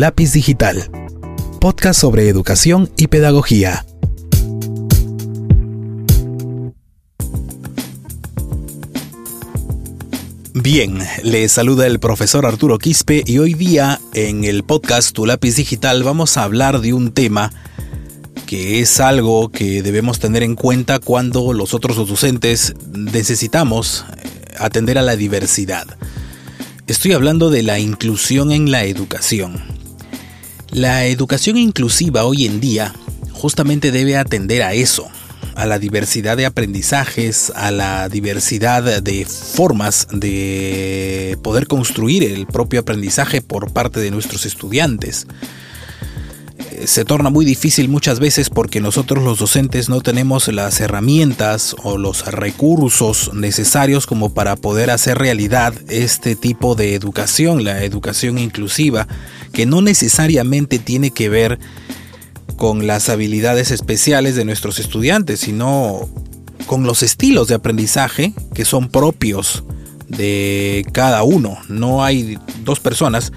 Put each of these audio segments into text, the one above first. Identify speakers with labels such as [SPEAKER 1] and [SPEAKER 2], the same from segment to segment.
[SPEAKER 1] lápiz digital. Podcast sobre educación y pedagogía. Bien, le saluda el profesor Arturo Quispe y hoy día en el podcast Tu lápiz digital vamos a hablar de un tema que es algo que debemos tener en cuenta cuando los otros docentes necesitamos eh, atender a la diversidad. Estoy hablando de la inclusión en la educación. La educación inclusiva hoy en día justamente debe atender a eso, a la diversidad de aprendizajes, a la diversidad de formas de poder construir el propio aprendizaje por parte de nuestros estudiantes se torna muy difícil muchas veces porque nosotros los docentes no tenemos las herramientas o los recursos necesarios como para poder hacer realidad este tipo de educación, la educación inclusiva, que no necesariamente tiene que ver con las habilidades especiales de nuestros estudiantes, sino con los estilos de aprendizaje que son propios de cada uno. No hay dos personas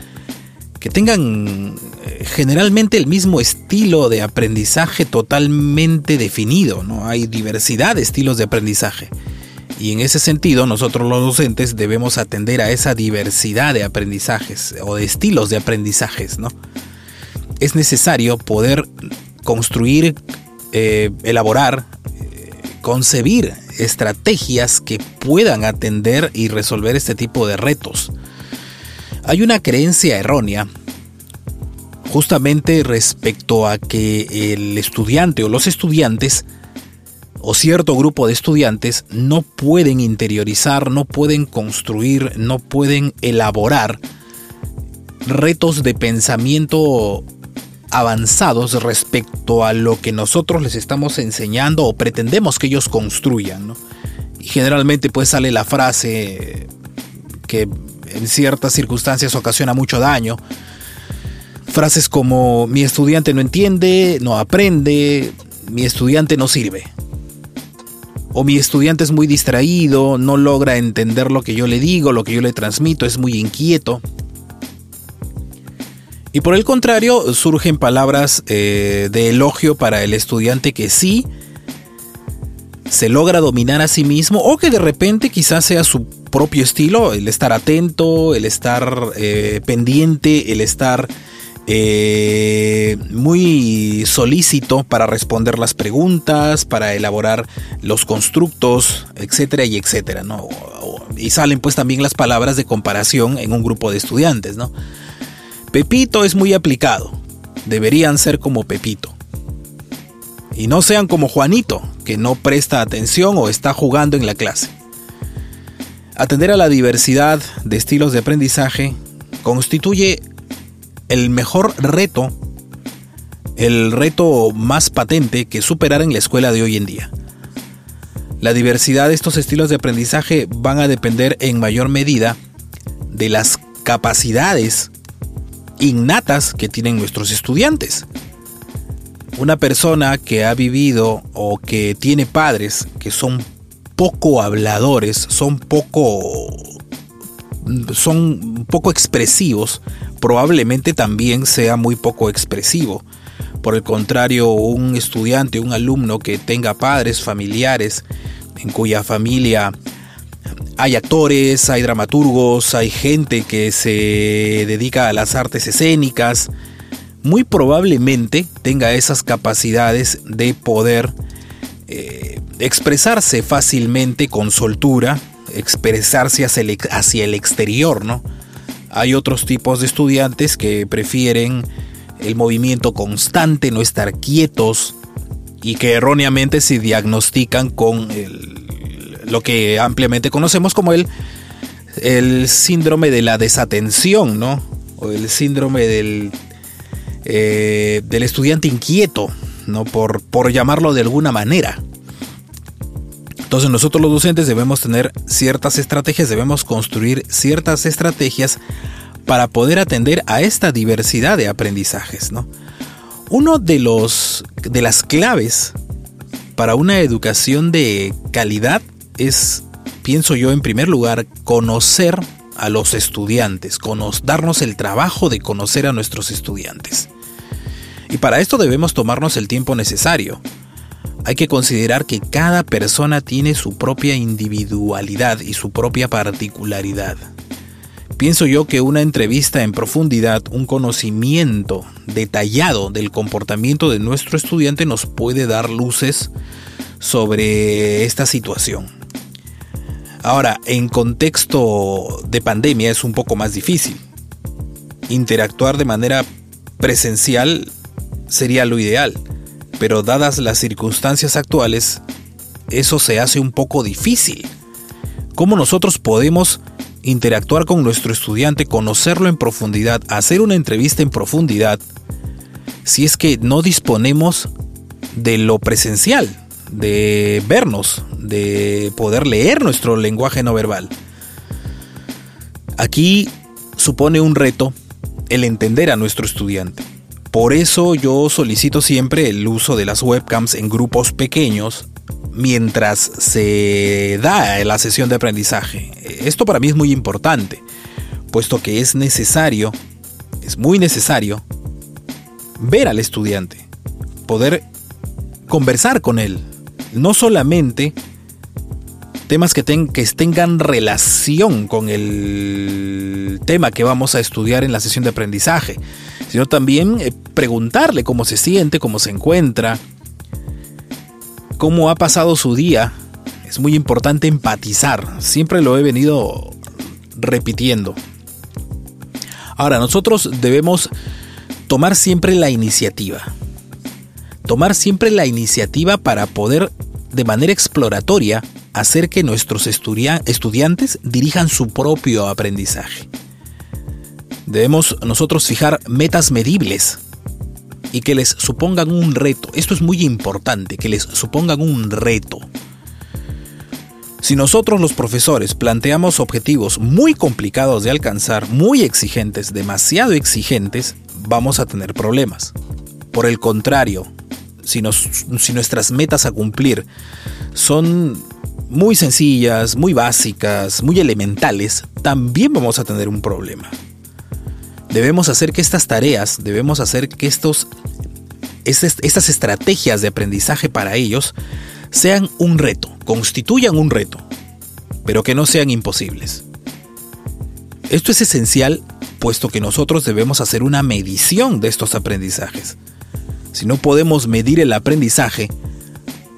[SPEAKER 1] que tengan eh, generalmente el mismo estilo de aprendizaje totalmente definido, ¿no? Hay diversidad de estilos de aprendizaje. Y en ese sentido, nosotros los docentes debemos atender a esa diversidad de aprendizajes o de estilos de aprendizajes, ¿no? Es necesario poder construir, eh, elaborar, eh, concebir estrategias que puedan atender y resolver este tipo de retos. Hay una creencia errónea justamente respecto a que el estudiante o los estudiantes o cierto grupo de estudiantes no pueden interiorizar, no pueden construir, no pueden elaborar retos de pensamiento avanzados respecto a lo que nosotros les estamos enseñando o pretendemos que ellos construyan. Y generalmente pues sale la frase que en ciertas circunstancias ocasiona mucho daño. Frases como mi estudiante no entiende, no aprende, mi estudiante no sirve. O mi estudiante es muy distraído, no logra entender lo que yo le digo, lo que yo le transmito, es muy inquieto. Y por el contrario, surgen palabras eh, de elogio para el estudiante que sí se logra dominar a sí mismo o que de repente quizás sea su propio estilo, el estar atento, el estar eh, pendiente, el estar eh, muy solícito para responder las preguntas, para elaborar los constructos, etcétera y etcétera, ¿no? Y salen pues también las palabras de comparación en un grupo de estudiantes, ¿no? Pepito es muy aplicado, deberían ser como Pepito. Y no sean como Juanito, que no presta atención o está jugando en la clase. Atender a la diversidad de estilos de aprendizaje constituye el mejor reto, el reto más patente que superar en la escuela de hoy en día. La diversidad de estos estilos de aprendizaje van a depender en mayor medida de las capacidades innatas que tienen nuestros estudiantes. Una persona que ha vivido o que tiene padres que son poco habladores, son poco son poco expresivos, probablemente también sea muy poco expresivo. Por el contrario, un estudiante, un alumno que tenga padres, familiares, en cuya familia hay actores, hay dramaturgos, hay gente que se dedica a las artes escénicas, muy probablemente tenga esas capacidades de poder eh, expresarse fácilmente con soltura, expresarse hacia el, exterior, ¿no? Hay otros tipos de estudiantes que prefieren el movimiento constante, no estar quietos y que erróneamente se diagnostican con lo que ampliamente conocemos como el, el síndrome de la desatención, ¿no? O el síndrome del, eh, del estudiante inquieto, ¿no? Por, por llamarlo de alguna manera. Entonces nosotros los docentes debemos tener ciertas estrategias, debemos construir ciertas estrategias para poder atender a esta diversidad de aprendizajes. ¿no? Uno de los de las claves para una educación de calidad es, pienso yo, en primer lugar, conocer a los estudiantes, darnos el trabajo de conocer a nuestros estudiantes. Y para esto debemos tomarnos el tiempo necesario. Hay que considerar que cada persona tiene su propia individualidad y su propia particularidad. Pienso yo que una entrevista en profundidad, un conocimiento detallado del comportamiento de nuestro estudiante nos puede dar luces sobre esta situación. Ahora, en contexto de pandemia es un poco más difícil. Interactuar de manera presencial sería lo ideal, pero dadas las circunstancias actuales, eso se hace un poco difícil. ¿Cómo nosotros podemos interactuar con nuestro estudiante, conocerlo en profundidad, hacer una entrevista en profundidad, si es que no disponemos de lo presencial, de vernos, de poder leer nuestro lenguaje no verbal? Aquí supone un reto el entender a nuestro estudiante. Por eso yo solicito siempre el uso de las webcams en grupos pequeños mientras se da la sesión de aprendizaje. Esto para mí es muy importante, puesto que es necesario, es muy necesario, ver al estudiante, poder conversar con él, no solamente temas que, que tengan relación con el tema que vamos a estudiar en la sesión de aprendizaje, sino también eh, preguntarle cómo se siente, cómo se encuentra, cómo ha pasado su día. Es muy importante empatizar, siempre lo he venido repitiendo. Ahora, nosotros debemos tomar siempre la iniciativa. Tomar siempre la iniciativa para poder de manera exploratoria hacer que nuestros estudiantes dirijan su propio aprendizaje. Debemos nosotros fijar metas medibles y que les supongan un reto. Esto es muy importante, que les supongan un reto. Si nosotros los profesores planteamos objetivos muy complicados de alcanzar, muy exigentes, demasiado exigentes, vamos a tener problemas. Por el contrario, si, si nuestras metas a cumplir son muy sencillas, muy básicas, muy elementales, también vamos a tener un problema. Debemos hacer que estas tareas, debemos hacer que estos, estas estrategias de aprendizaje para ellos sean un reto, constituyan un reto, pero que no sean imposibles. Esto es esencial puesto que nosotros debemos hacer una medición de estos aprendizajes. Si no podemos medir el aprendizaje,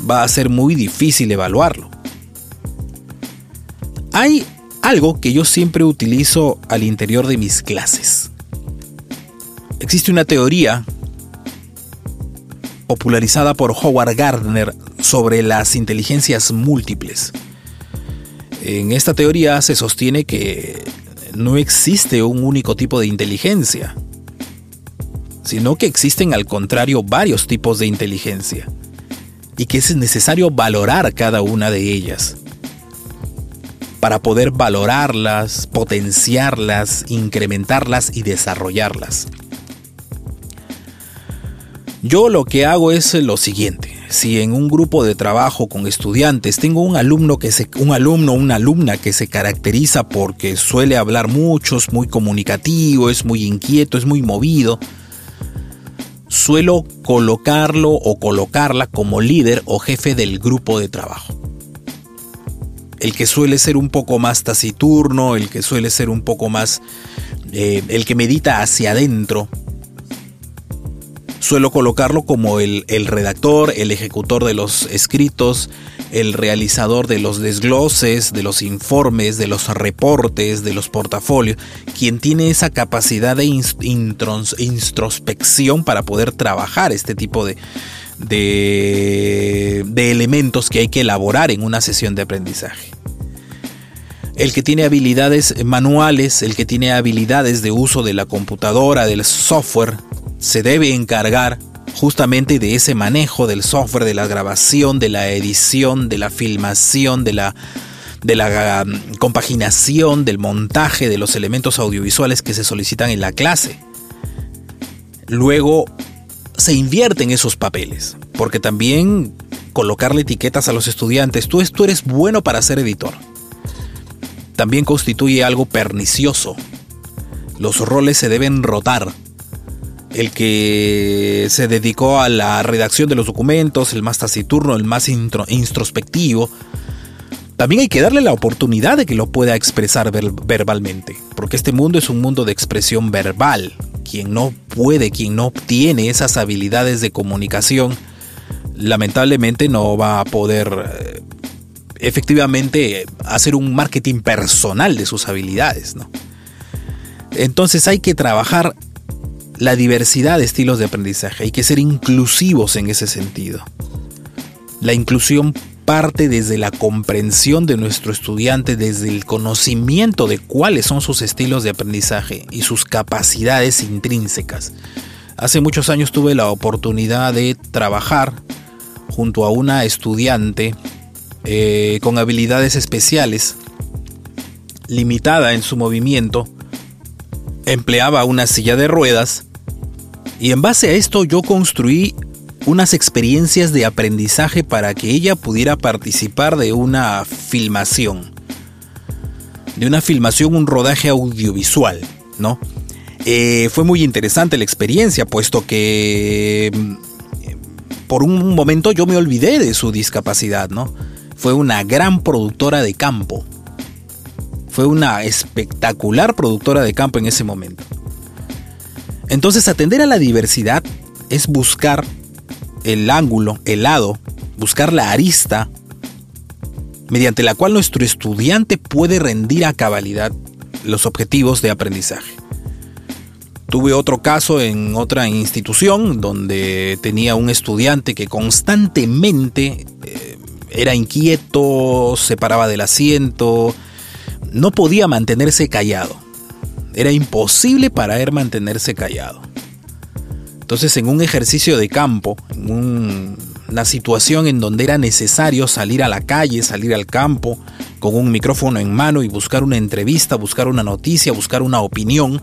[SPEAKER 1] va a ser muy difícil evaluarlo. Hay algo que yo siempre utilizo al interior de mis clases. Existe una teoría popularizada por Howard Gardner sobre las inteligencias múltiples. En esta teoría se sostiene que no existe un único tipo de inteligencia, sino que existen al contrario varios tipos de inteligencia y que es necesario valorar cada una de ellas para poder valorarlas, potenciarlas, incrementarlas y desarrollarlas. Yo lo que hago es lo siguiente. Si en un grupo de trabajo con estudiantes tengo un alumno que se, un alumno o una alumna que se caracteriza porque suele hablar mucho, es muy comunicativo, es muy inquieto, es muy movido, suelo colocarlo o colocarla como líder o jefe del grupo de trabajo. El que suele ser un poco más taciturno, el que suele ser un poco más, eh, el que medita hacia adentro, Suelo colocarlo como el, redactor, el ejecutor de los escritos, el realizador de los desgloses, de los informes, de los reportes, de los portafolios, quien tiene esa capacidad de introspección para poder trabajar este tipo de, de, elementos que hay que elaborar en una sesión de aprendizaje. El que tiene habilidades manuales, el que tiene habilidades de uso de la computadora, del software, se debe encargar justamente de ese manejo del software, de la grabación, de la edición, de la filmación, de la, de la um, compaginación, del montaje de los elementos audiovisuales que se solicitan en la clase. Luego se invierten esos papeles, porque también colocarle etiquetas a los estudiantes, tú, tú eres bueno para ser editor. también constituye algo pernicioso. Los roles se deben rotar. El que se dedicó a la redacción de los documentos, el más taciturno, el más introspectivo, también hay que darle la oportunidad de que lo pueda expresar verbalmente, porque este mundo es un mundo de expresión verbal. Quien no puede, quien no obtiene esas habilidades de comunicación, lamentablemente no va a poder eh, efectivamente hacer un marketing personal de sus habilidades. Entonces hay que trabajar la diversidad de estilos de aprendizaje, hay que ser inclusivos en ese sentido. La inclusión parte desde la comprensión de nuestro estudiante, desde el conocimiento de cuáles son sus estilos de aprendizaje y sus capacidades intrínsecas. Hace muchos años tuve la oportunidad de trabajar junto a una estudiante eh, con habilidades especiales, limitada en su movimiento, empleaba una silla de ruedas y en base a esto yo construí unas experiencias de aprendizaje para que ella pudiera participar de una filmación. De una filmación, un rodaje audiovisual, ¿no? Eh, fue muy interesante la experiencia, puesto que mm, por un momento yo me olvidé de su discapacidad, ¿no? Fue una gran productora de campo. Fue una espectacular productora de campo en ese momento. Entonces atender a la diversidad es buscar el ángulo, el lado, buscar la arista mediante la cual nuestro estudiante puede rendir a cabalidad los objetivos de aprendizaje. Tuve otro caso en otra institución donde tenía un estudiante que constantemente eh, era inquieto, se paraba del asiento, no podía mantenerse callado. Era imposible para él mantenerse callado. Entonces en un ejercicio de campo, en una situación en donde era necesario salir a la calle, salir al campo, con un micrófono en mano y buscar una entrevista, buscar una noticia, buscar una opinión,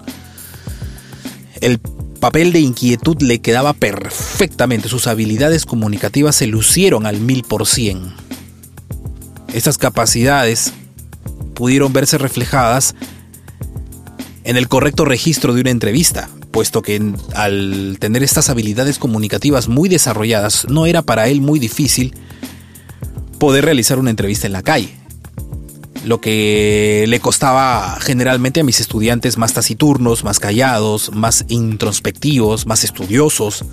[SPEAKER 1] el papel de inquietud le quedaba perfectamente, sus habilidades comunicativas se lucieron al mil por cien. Estas capacidades pudieron verse reflejadas en el correcto registro de una entrevista, puesto que al tener estas habilidades comunicativas muy desarrolladas, no era para él muy difícil poder realizar una entrevista en la calle. Lo que le costaba generalmente a mis estudiantes más taciturnos, más callados, más introspectivos, más estudiosos,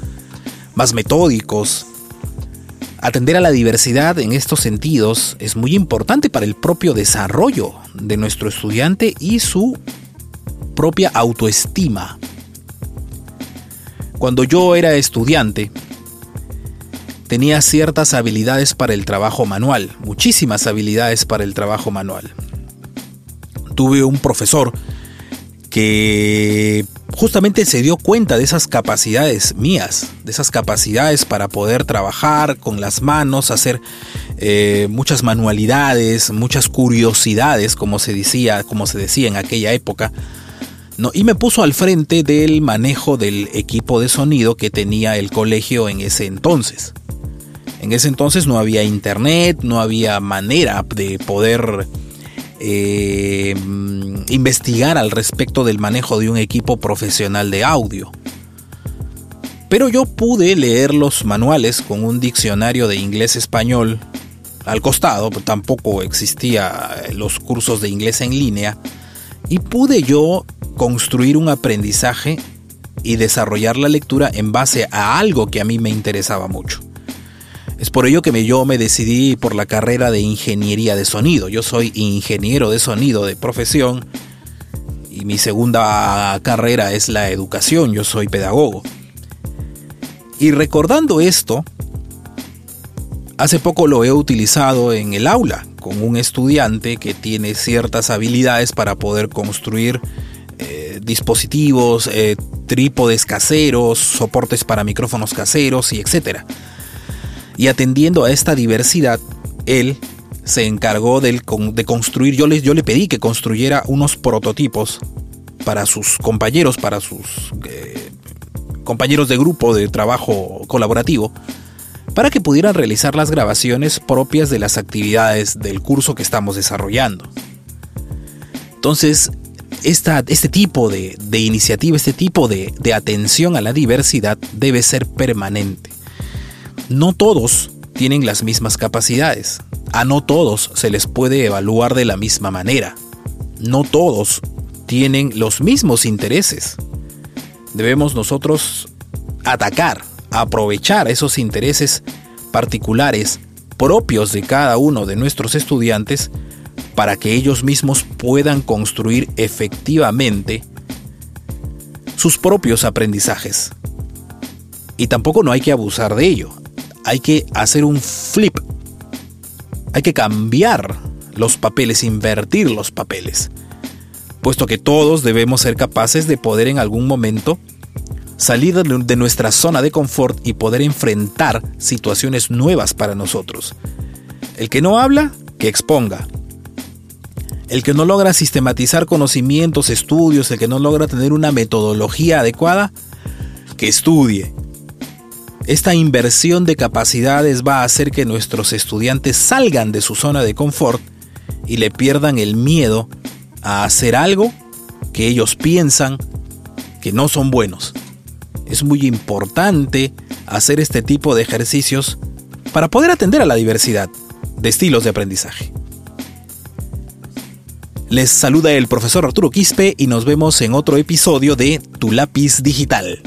[SPEAKER 1] más metódicos. Atender a la diversidad en estos sentidos es muy importante para el propio desarrollo de nuestro estudiante y su propia autoestima. Cuando yo era estudiante, tenía ciertas habilidades para el trabajo manual, muchísimas habilidades para el trabajo manual. Tuve un profesor que justamente se dio cuenta de esas capacidades mías, de esas capacidades para poder trabajar con las manos, hacer eh, muchas manualidades, muchas curiosidades, como se decía, como se decía en aquella época, y me puso al frente del manejo del equipo de sonido que tenía el colegio en ese entonces. En ese entonces no había internet, no había manera de poder eh, investigar al respecto del manejo de un equipo profesional de audio. Pero yo pude leer los manuales con un diccionario de inglés-español al costado, tampoco existía los cursos de inglés en línea, y pude yo construir un aprendizaje y desarrollar la lectura en base a algo que a mí me interesaba mucho. Es por ello que yo me decidí por la carrera de ingeniería de sonido. Yo soy ingeniero de sonido de profesión y mi segunda carrera es la educación. Yo soy pedagogo. Y recordando esto, hace poco lo he utilizado en el aula con un estudiante que tiene ciertas habilidades para poder construir dispositivos, eh, trípodes caseros, soportes para micrófonos caseros y etc. Y atendiendo a esta diversidad, él se encargó de, construir, yo le, yo le pedí que construyera unos prototipos para sus compañeros, para sus eh, compañeros de grupo de trabajo colaborativo, para que pudieran realizar las grabaciones propias de las actividades del curso que estamos desarrollando. Entonces, este tipo de, iniciativa, este tipo de, de atención a la diversidad debe ser permanente. No todos tienen las mismas capacidades. A no todos se les puede evaluar de la misma manera. No todos tienen los mismos intereses. Debemos nosotros atacar, aprovechar esos intereses particulares propios de cada uno de nuestros estudiantes para que ellos mismos puedan construir efectivamente sus propios aprendizajes. Y tampoco no hay que abusar de ello. Hay que hacer un flip. Hay que cambiar los papeles, invertir los papeles. Puesto que todos debemos ser capaces de poder en algún momento salir de nuestra zona de confort y poder enfrentar situaciones nuevas para nosotros. El que no habla, que exponga. El que no logra sistematizar conocimientos, estudios, el que no logra tener una metodología adecuada, que estudie. Esta inversión de capacidades va a hacer que nuestros estudiantes salgan de su zona de confort y le pierdan el miedo a hacer algo que ellos piensan que no son buenos. Es muy importante hacer este tipo de ejercicios para poder atender a la diversidad de estilos de aprendizaje. Les saluda el profesor Arturo Quispe y nos vemos en otro episodio de Tu lápiz digital.